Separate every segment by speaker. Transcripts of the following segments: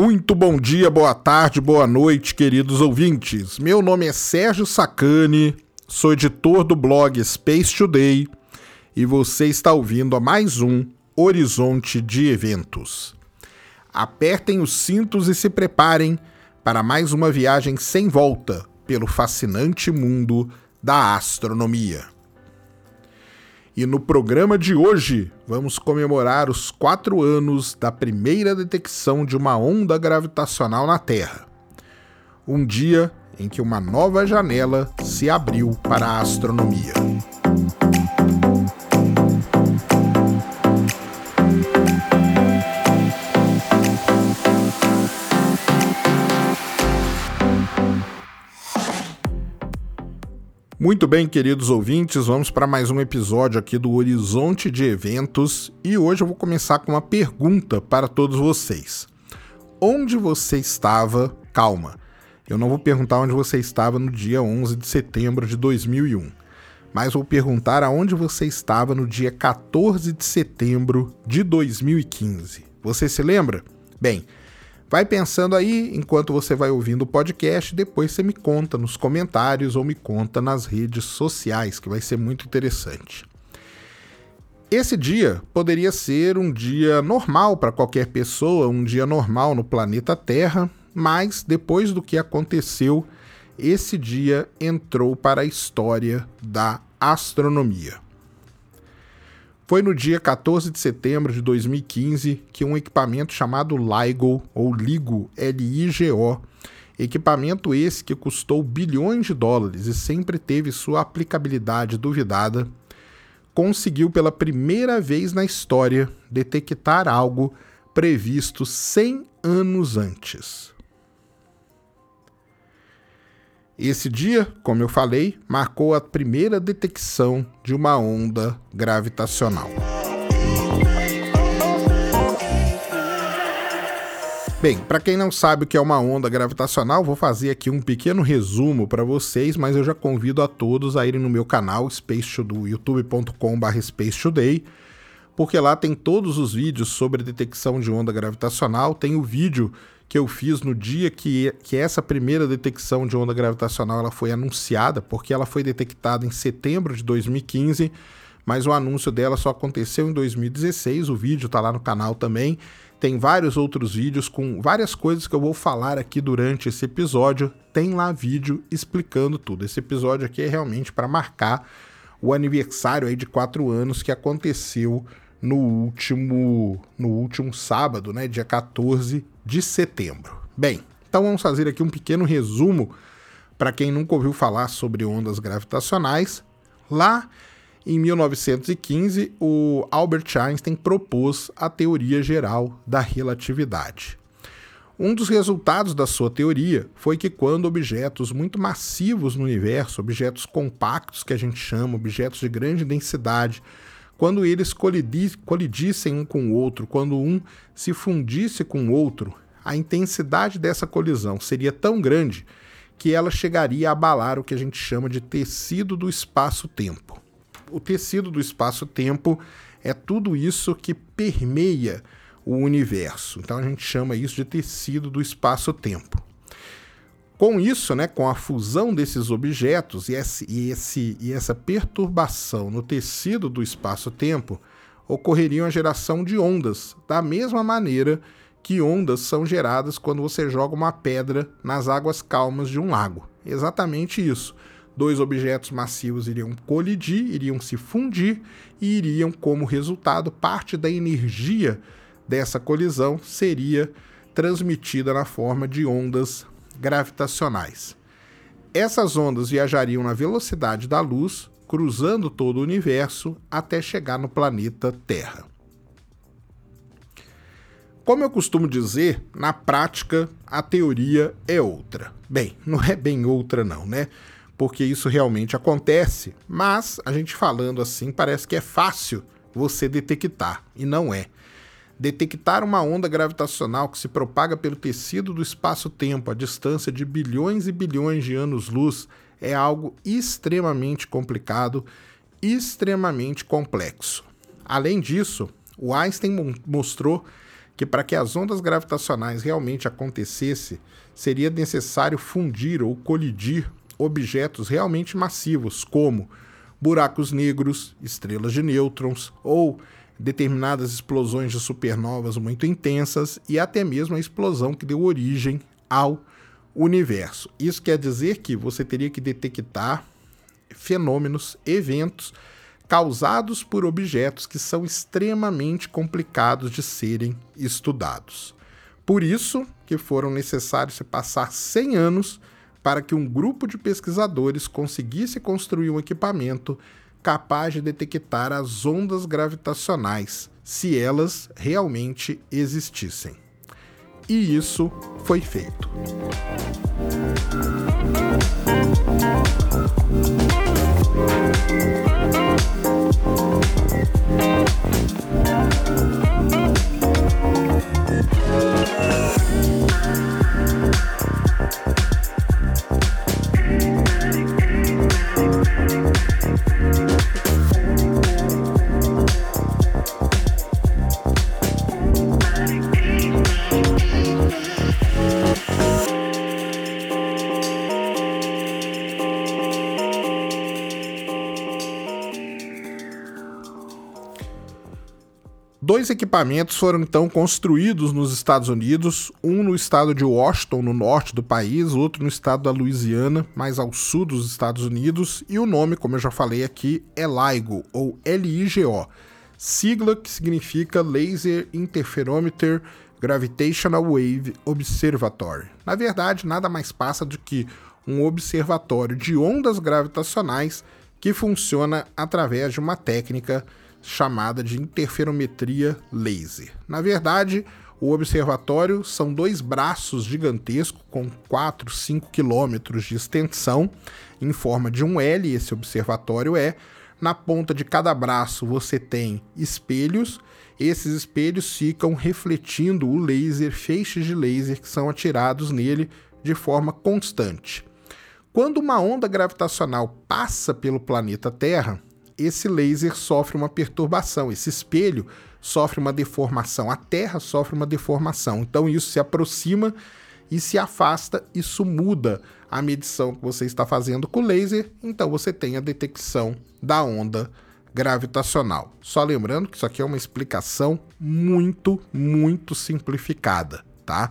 Speaker 1: Muito bom dia, boa tarde, boa noite, queridos ouvintes. Meu nome é Sérgio Sacani, sou editor do blog Space Today e você está ouvindo a mais um Horizonte de Eventos. Apertem os cintos e se preparem para mais uma viagem sem volta pelo fascinante mundo da astronomia. E no programa de hoje, vamos comemorar os quatro anos da primeira detecção de uma onda gravitacional na Terra. Um dia em que uma nova janela se abriu para a astronomia. Muito bem, queridos ouvintes, vamos para mais um episódio aqui do Horizonte de Eventos e hoje eu vou começar com uma pergunta para todos vocês. Onde você estava? Calma, eu não vou perguntar onde você estava no dia 11 de setembro de 2001, mas vou perguntar aonde você estava no dia 14 de setembro de 2015. Você se lembra? Bem, Vai pensando aí enquanto você vai ouvindo o podcast, depois você me conta nos comentários ou me conta nas redes sociais, que vai ser muito interessante. Esse dia poderia ser um dia normal para qualquer pessoa, um dia normal no planeta Terra, mas depois do que aconteceu, esse dia entrou para a história da astronomia. Foi no dia 14 de setembro de 2015 que um equipamento chamado LIGO, ou LIGO, L-I-G-O, equipamento esse que custou bilhões de dólares e sempre teve sua aplicabilidade duvidada, conseguiu pela primeira vez na história detectar algo previsto 100 anos antes. Esse dia, como eu falei, marcou a primeira detecção de uma onda gravitacional. Bem, para quem não sabe o que é uma onda gravitacional, vou fazer aqui um pequeno resumo para vocês, mas eu já convido a todos a irem no meu canal Space do youtube.com/spacetoday, porque lá tem todos os vídeos sobre detecção de onda gravitacional, tem o vídeo que eu fiz no dia que, que essa primeira detecção de onda gravitacional ela foi anunciada, porque ela foi detectada em setembro de 2015, mas o anúncio dela só aconteceu em 2016. O vídeo está lá no canal também. Tem vários outros vídeos com várias coisas que eu vou falar aqui durante esse episódio. Tem lá vídeo explicando tudo. Esse episódio aqui é realmente para marcar o aniversário aí de quatro anos que aconteceu no último, no último sábado, né, dia 14 de setembro. Bem, então vamos fazer aqui um pequeno resumo para quem nunca ouviu falar sobre ondas gravitacionais. Lá em 1915, o Albert Einstein propôs a teoria geral da relatividade. Um dos resultados da sua teoria foi que quando objetos muito massivos no universo, objetos compactos que a gente chama, objetos de grande densidade, quando eles colidissem um com o outro, quando um se fundisse com o outro, a intensidade dessa colisão seria tão grande que ela chegaria a abalar o que a gente chama de tecido do espaço-tempo. O tecido do espaço-tempo é tudo isso que permeia o universo. Então a gente chama isso de tecido do espaço-tempo. Com isso, né, com a fusão desses objetos e, esse, e, esse, e essa perturbação no tecido do espaço-tempo, ocorreria a geração de ondas, da mesma maneira que ondas são geradas quando você joga uma pedra nas águas calmas de um lago. Exatamente isso. Dois objetos massivos iriam colidir, iriam se fundir e iriam, como resultado, parte da energia dessa colisão seria transmitida na forma de ondas gravitacionais. Essas ondas viajariam na velocidade da luz, cruzando todo o universo até chegar no planeta Terra. Como eu costumo dizer, na prática a teoria é outra. Bem, não é bem outra não, né? Porque isso realmente acontece, mas a gente falando assim parece que é fácil você detectar e não é. Detectar uma onda gravitacional que se propaga pelo tecido do espaço-tempo a distância de bilhões e bilhões de anos-luz é algo extremamente complicado, extremamente complexo. Além disso, o Einstein mostrou que para que as ondas gravitacionais realmente acontecessem, seria necessário fundir ou colidir objetos realmente massivos, como buracos negros, estrelas de nêutrons ou determinadas explosões de supernovas muito intensas e até mesmo a explosão que deu origem ao universo. Isso quer dizer que você teria que detectar fenômenos, eventos causados por objetos que são extremamente complicados de serem estudados. Por isso que foram necessários se passar 100 anos para que um grupo de pesquisadores conseguisse construir um equipamento capaz de detectar as ondas gravitacionais, se elas realmente existissem. E isso foi feito. Dois equipamentos foram então construídos nos Estados Unidos, um no estado de Washington, no norte do país, outro no estado da Louisiana, mais ao sul dos Estados Unidos, e o nome, como eu já falei aqui, é LIGO, ou LIGO, sigla que significa Laser Interferometer Gravitational Wave Observatory. Na verdade, nada mais passa do que um observatório de ondas gravitacionais que funciona através de uma técnica chamada de interferometria laser. Na verdade, o observatório são dois braços gigantescos com 4, 5 quilômetros de extensão, em forma de um L, esse observatório é. Na ponta de cada braço você tem espelhos, esses espelhos ficam refletindo o laser, feixes de laser que são atirados nele de forma constante. Quando uma onda gravitacional passa pelo planeta Terra, esse laser sofre uma perturbação, esse espelho sofre uma deformação, a Terra sofre uma deformação. Então isso se aproxima e se afasta, isso muda a medição que você está fazendo com o laser, então você tem a detecção da onda gravitacional. Só lembrando que isso aqui é uma explicação muito, muito simplificada, tá?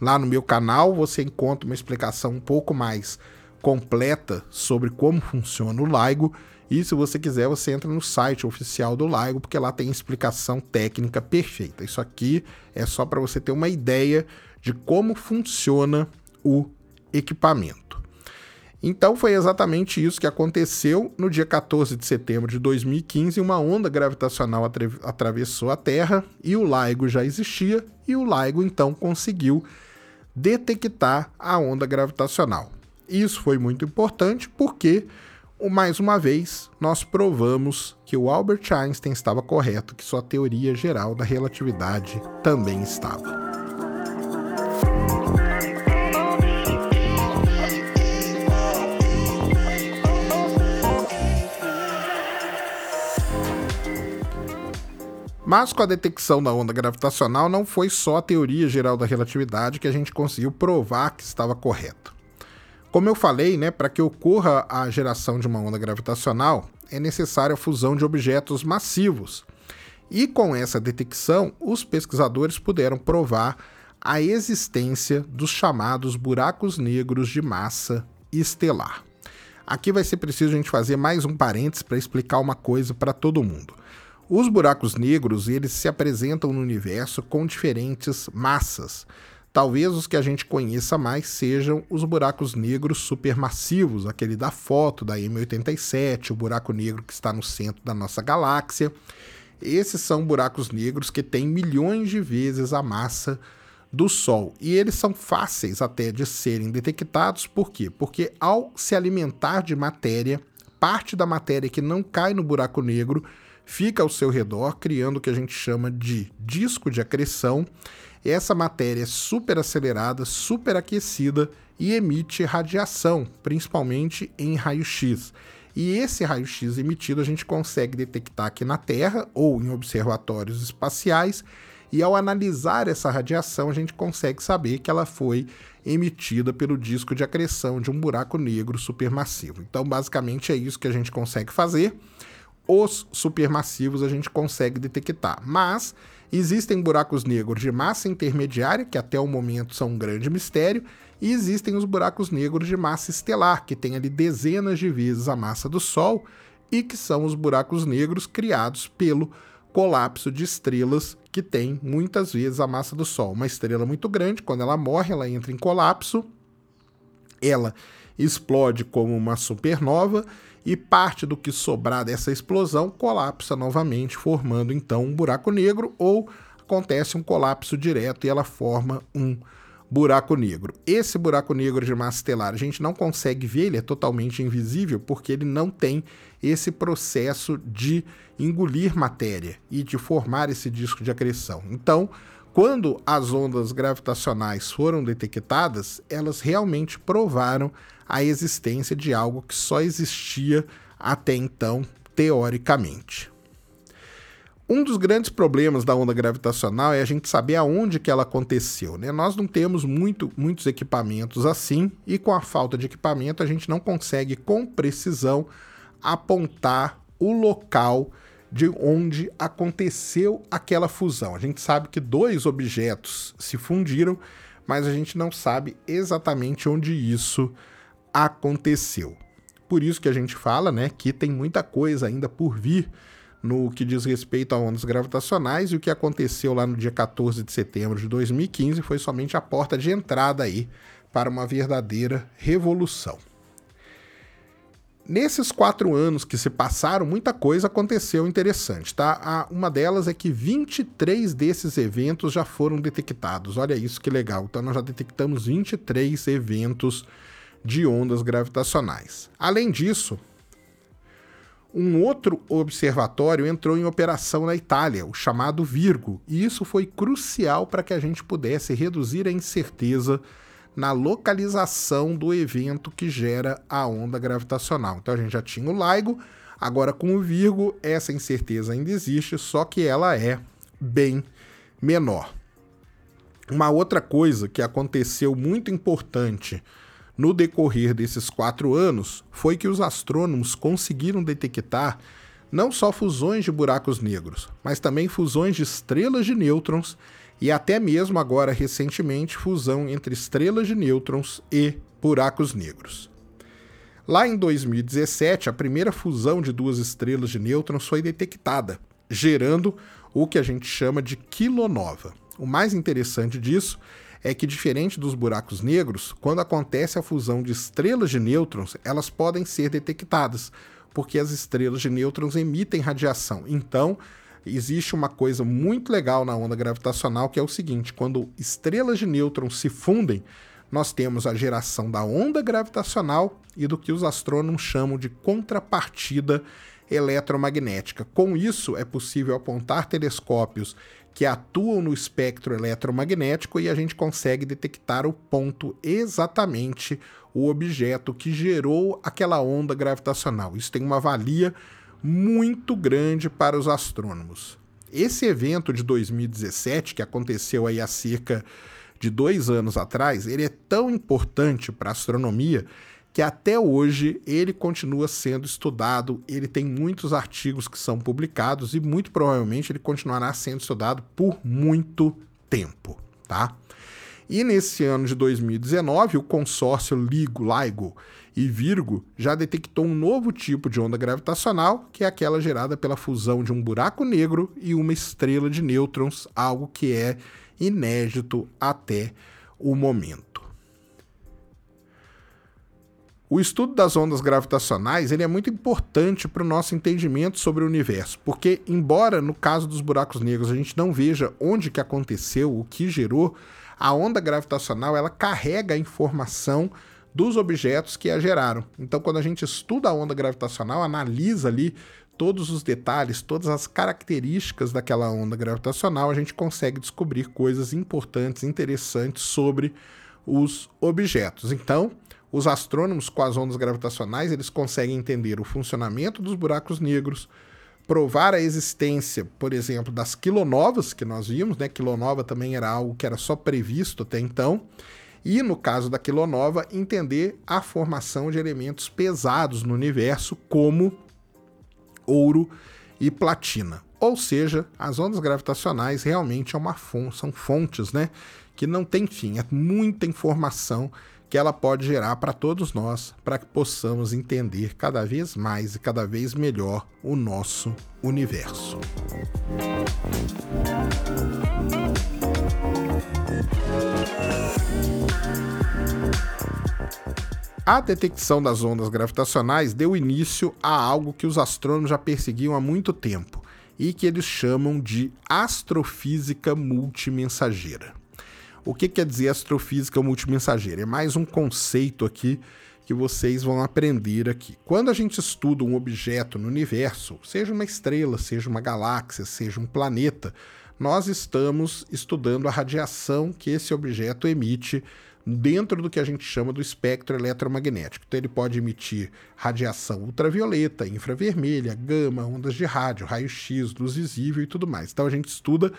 Speaker 1: Lá no meu canal você encontra uma explicação um pouco mais completa sobre como funciona o LIGO e se você quiser, você entra no site oficial do LIGO, porque lá tem explicação técnica perfeita. Isso aqui é só para você ter uma ideia de como funciona o equipamento. Então foi exatamente isso que aconteceu no dia 14 de setembro de 2015. Uma onda gravitacional atra atravessou a Terra e o LIGO já existia, e o LIGO então conseguiu detectar a onda gravitacional. Isso foi muito importante porque mais uma vez, nós provamos que o Albert Einstein estava correto, que sua teoria geral da relatividade também estava. Mas com a detecção da onda gravitacional, não foi só a teoria geral da relatividade que a gente conseguiu provar que estava correto. Como eu falei, né, para que ocorra a geração de uma onda gravitacional, é necessária a fusão de objetos massivos. E com essa detecção, os pesquisadores puderam provar a existência dos chamados buracos negros de massa estelar. Aqui vai ser preciso a gente fazer mais um parênteses para explicar uma coisa para todo mundo. Os buracos negros, eles se apresentam no universo com diferentes massas. Talvez os que a gente conheça mais sejam os buracos negros supermassivos, aquele da foto da M87, o buraco negro que está no centro da nossa galáxia. Esses são buracos negros que têm milhões de vezes a massa do Sol. E eles são fáceis até de serem detectados, por quê? Porque ao se alimentar de matéria, parte da matéria que não cai no buraco negro fica ao seu redor, criando o que a gente chama de disco de acreção essa matéria é super acelerada, super aquecida e emite radiação, principalmente em raio-x. E esse raio-x emitido a gente consegue detectar aqui na Terra ou em observatórios espaciais e ao analisar essa radiação a gente consegue saber que ela foi emitida pelo disco de acreção de um buraco negro supermassivo. Então, basicamente é isso que a gente consegue fazer. Os supermassivos a gente consegue detectar, mas existem buracos negros de massa intermediária, que até o momento são um grande mistério, e existem os buracos negros de massa estelar, que têm ali dezenas de vezes a massa do Sol e que são os buracos negros criados pelo colapso de estrelas que tem muitas vezes a massa do Sol. Uma estrela muito grande, quando ela morre, ela entra em colapso, ela explode como uma supernova e parte do que sobrar dessa explosão colapsa novamente, formando então um buraco negro ou acontece um colapso direto e ela forma um buraco negro. Esse buraco negro de massa estelar a gente não consegue ver, ele é totalmente invisível porque ele não tem esse processo de engolir matéria e de formar esse disco de acreção. Então, quando as ondas gravitacionais foram detectadas, elas realmente provaram a existência de algo que só existia até então, teoricamente. Um dos grandes problemas da onda gravitacional é a gente saber aonde que ela aconteceu. Né? Nós não temos muito, muitos equipamentos assim, e com a falta de equipamento a gente não consegue com precisão apontar o local de onde aconteceu aquela fusão. A gente sabe que dois objetos se fundiram, mas a gente não sabe exatamente onde isso aconteceu. Por isso que a gente fala, né, que tem muita coisa ainda por vir no que diz respeito a ondas gravitacionais, e o que aconteceu lá no dia 14 de setembro de 2015 foi somente a porta de entrada aí para uma verdadeira revolução. Nesses quatro anos que se passaram, muita coisa aconteceu interessante, tá? Uma delas é que 23 desses eventos já foram detectados. Olha isso que legal. Então nós já detectamos 23 eventos de ondas gravitacionais. Além disso, um outro observatório entrou em operação na Itália, o chamado Virgo, e isso foi crucial para que a gente pudesse reduzir a incerteza na localização do evento que gera a onda gravitacional. Então a gente já tinha o LIGO, agora com o Virgo essa incerteza ainda existe, só que ela é bem menor. Uma outra coisa que aconteceu muito importante no decorrer desses quatro anos foi que os astrônomos conseguiram detectar não só fusões de buracos negros, mas também fusões de estrelas de nêutrons e até mesmo agora recentemente fusão entre estrelas de nêutrons e buracos negros. Lá em 2017, a primeira fusão de duas estrelas de nêutrons foi detectada, gerando o que a gente chama de quilonova. O mais interessante disso é que, diferente dos buracos negros, quando acontece a fusão de estrelas de nêutrons, elas podem ser detectadas, porque as estrelas de nêutrons emitem radiação. Então, existe uma coisa muito legal na onda gravitacional que é o seguinte: quando estrelas de nêutrons se fundem, nós temos a geração da onda gravitacional e do que os astrônomos chamam de contrapartida eletromagnética. Com isso, é possível apontar telescópios que atuam no espectro eletromagnético e a gente consegue detectar o ponto exatamente o objeto que gerou aquela onda gravitacional. Isso tem uma valia muito grande para os astrônomos. Esse evento de 2017, que aconteceu aí há cerca de dois anos atrás, ele é tão importante para a astronomia que até hoje ele continua sendo estudado, ele tem muitos artigos que são publicados e muito provavelmente ele continuará sendo estudado por muito tempo, tá? E nesse ano de 2019, o consórcio LIGO, LIGO e Virgo já detectou um novo tipo de onda gravitacional, que é aquela gerada pela fusão de um buraco negro e uma estrela de nêutrons, algo que é inédito até o momento. O estudo das ondas gravitacionais ele é muito importante para o nosso entendimento sobre o universo, porque embora no caso dos buracos negros a gente não veja onde que aconteceu, o que gerou, a onda gravitacional ela carrega a informação dos objetos que a geraram. Então, quando a gente estuda a onda gravitacional, analisa ali todos os detalhes, todas as características daquela onda gravitacional, a gente consegue descobrir coisas importantes, interessantes sobre os objetos. Então, os astrônomos com as ondas gravitacionais, eles conseguem entender o funcionamento dos buracos negros, provar a existência, por exemplo, das quilonovas que nós vimos, né? Quilonova também era algo que era só previsto até então. E no caso da quilonova, entender a formação de elementos pesados no universo, como ouro e platina. Ou seja, as ondas gravitacionais realmente é uma fonte, são fontes, né? Que não tem fim, é muita informação que ela pode gerar para todos nós, para que possamos entender cada vez mais e cada vez melhor o nosso universo. A detecção das ondas gravitacionais deu início a algo que os astrônomos já perseguiam há muito tempo e que eles chamam de astrofísica multimensageira. O que quer dizer astrofísica multimensageira? É mais um conceito aqui que vocês vão aprender aqui. Quando a gente estuda um objeto no universo, seja uma estrela, seja uma galáxia, seja um planeta, nós estamos estudando a radiação que esse objeto emite dentro do que a gente chama do espectro eletromagnético. Então, ele pode emitir radiação ultravioleta, infravermelha, gama, ondas de rádio, raio-x, luz visível e tudo mais. Então, a gente estuda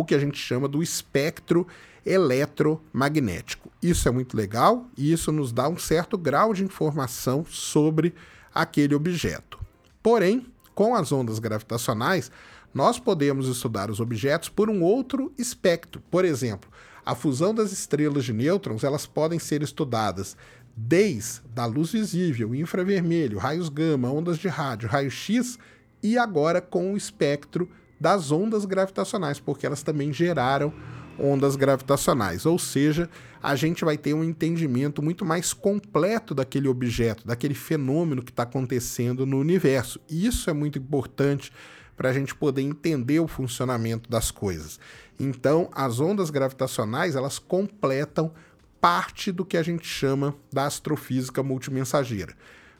Speaker 1: o que a gente chama do espectro eletromagnético. Isso é muito legal e isso nos dá um certo grau de informação sobre aquele objeto. Porém, com as ondas gravitacionais, nós podemos estudar os objetos por um outro espectro. Por exemplo, a fusão das estrelas de nêutrons, elas podem ser estudadas desde a luz visível, infravermelho, raios gama, ondas de rádio, raio-x e agora com o espectro das ondas gravitacionais, porque elas também geraram ondas gravitacionais. Ou seja, a gente vai ter um entendimento muito mais completo daquele objeto, daquele fenômeno que está acontecendo no universo. Isso é muito importante para a gente poder entender o funcionamento das coisas. Então, as ondas gravitacionais, elas completam parte do que a gente chama da astrofísica multimensageira.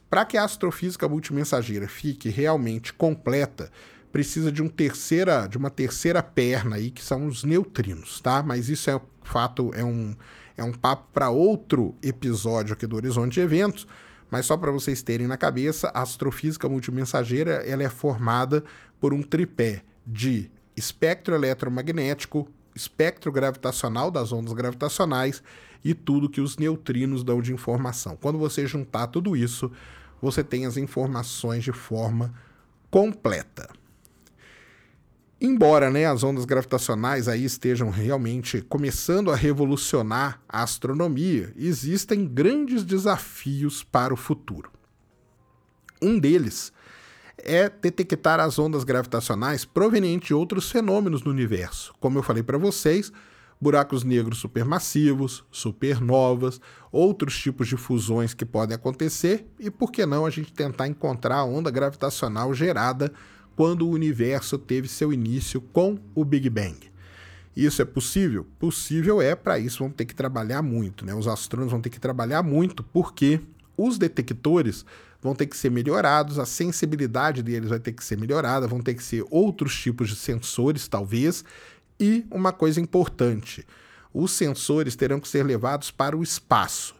Speaker 1: Para que a astrofísica multimensageira fique realmente completa, precisa de, um terceira, de uma terceira perna aí, que são os neutrinos, tá? Mas isso é fato, é um, é um papo para outro episódio aqui do Horizonte de Eventos, mas só para vocês terem na cabeça, a astrofísica multimensageira ela é formada por um tripé de espectro eletromagnético, espectro gravitacional das ondas gravitacionais e tudo que os neutrinos dão de informação. Quando você juntar tudo isso, você tem as informações de forma completa. Embora né, as ondas gravitacionais aí estejam realmente começando a revolucionar a astronomia, existem grandes desafios para o futuro. Um deles é detectar as ondas gravitacionais provenientes de outros fenômenos no universo. Como eu falei para vocês, buracos negros supermassivos, supernovas, outros tipos de fusões que podem acontecer e por que não a gente tentar encontrar a onda gravitacional gerada quando o universo teve seu início com o Big Bang. Isso é possível? Possível é, para isso vão ter que trabalhar muito, né? Os astrônomos vão ter que trabalhar muito porque os detectores vão ter que ser melhorados, a sensibilidade deles vai ter que ser melhorada, vão ter que ser outros tipos de sensores, talvez. E uma coisa importante: os sensores terão que ser levados para o espaço.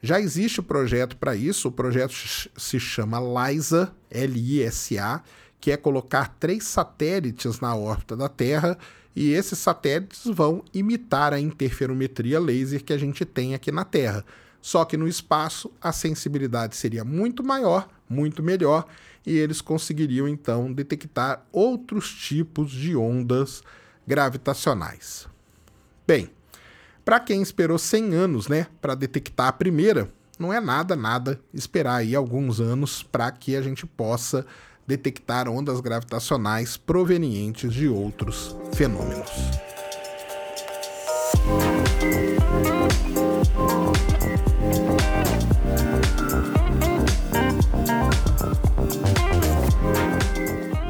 Speaker 1: Já existe o projeto para isso, o projeto se chama LISA, L-I-S-A, que é colocar três satélites na órbita da Terra e esses satélites vão imitar a interferometria laser que a gente tem aqui na Terra. Só que no espaço a sensibilidade seria muito maior, muito melhor, e eles conseguiriam então detectar outros tipos de ondas gravitacionais. Bem, para quem esperou 100 anos, né, para detectar a primeira, não é nada, nada esperar aí alguns anos para que a gente possa detectar ondas gravitacionais provenientes de outros fenômenos.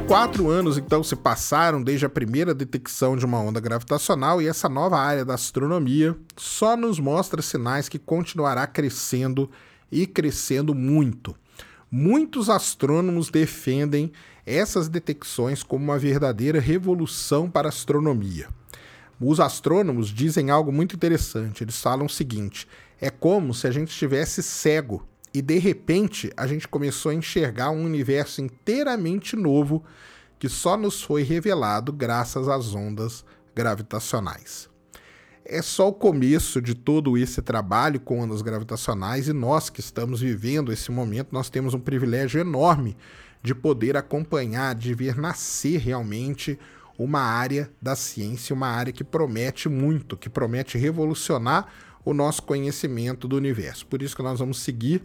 Speaker 1: Quatro anos então se passaram desde a primeira detecção de uma onda gravitacional e essa nova área da astronomia só nos mostra sinais que continuará crescendo e crescendo muito. Muitos astrônomos defendem essas detecções como uma verdadeira revolução para a astronomia. Os astrônomos dizem algo muito interessante. Eles falam o seguinte: é como se a gente estivesse cego e de repente a gente começou a enxergar um universo inteiramente novo que só nos foi revelado graças às ondas gravitacionais. É só o começo de todo esse trabalho com ondas gravitacionais e nós que estamos vivendo esse momento, nós temos um privilégio enorme de poder acompanhar, de ver nascer realmente uma área da ciência, uma área que promete muito, que promete revolucionar o nosso conhecimento do universo. Por isso que nós vamos seguir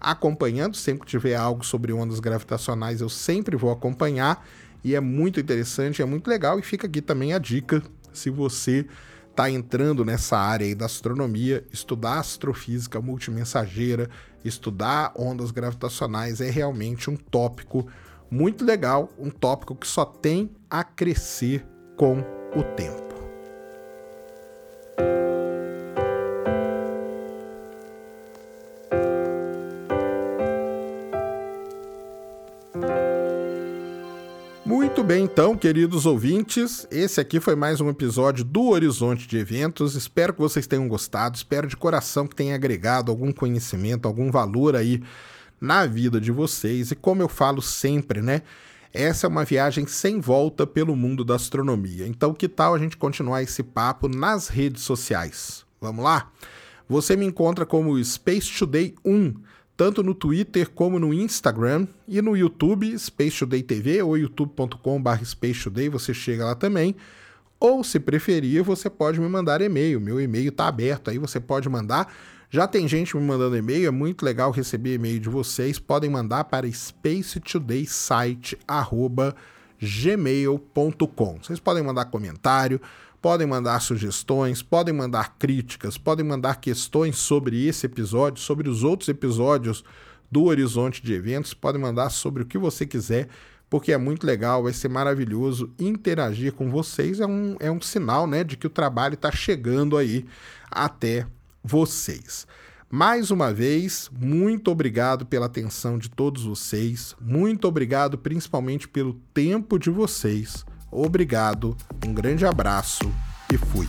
Speaker 1: acompanhando, sempre que tiver algo sobre ondas gravitacionais, eu sempre vou acompanhar. E é muito interessante, é muito legal. E fica aqui também a dica, se você está entrando nessa área aí da astronomia, estudar astrofísica multimensageira, estudar ondas gravitacionais é realmente um tópico muito legal, um tópico que só tem a crescer com o tempo. Bem, então, queridos ouvintes, esse aqui foi mais um episódio do Horizonte de Eventos. Espero que vocês tenham gostado, espero de coração que tenha agregado algum conhecimento, algum valor aí na vida de vocês. E como eu falo sempre, né? Essa é uma viagem sem volta pelo mundo da astronomia. Então, que tal a gente continuar esse papo nas redes sociais? Vamos lá? Você me encontra como Space Today 1, tanto no Twitter como no Instagram e no YouTube, Space Today TV ou youtube.com.br Space Today, você chega lá também. Ou, se preferir, você pode me mandar e-mail. Meu e-mail está aberto aí, você pode mandar já tem gente me mandando e-mail, é muito legal receber e-mail de vocês. Podem mandar para spacetodaysite@gmail.com. Vocês podem mandar comentário, podem mandar sugestões, podem mandar críticas, podem mandar questões sobre esse episódio, sobre os outros episódios do Horizonte de Eventos, podem mandar sobre o que você quiser, porque é muito legal, vai ser maravilhoso interagir com vocês. É um, é um sinal né, de que o trabalho está chegando aí até vocês. Mais uma vez, muito obrigado pela atenção de todos vocês, muito obrigado principalmente pelo tempo de vocês. Obrigado, um grande abraço e fui.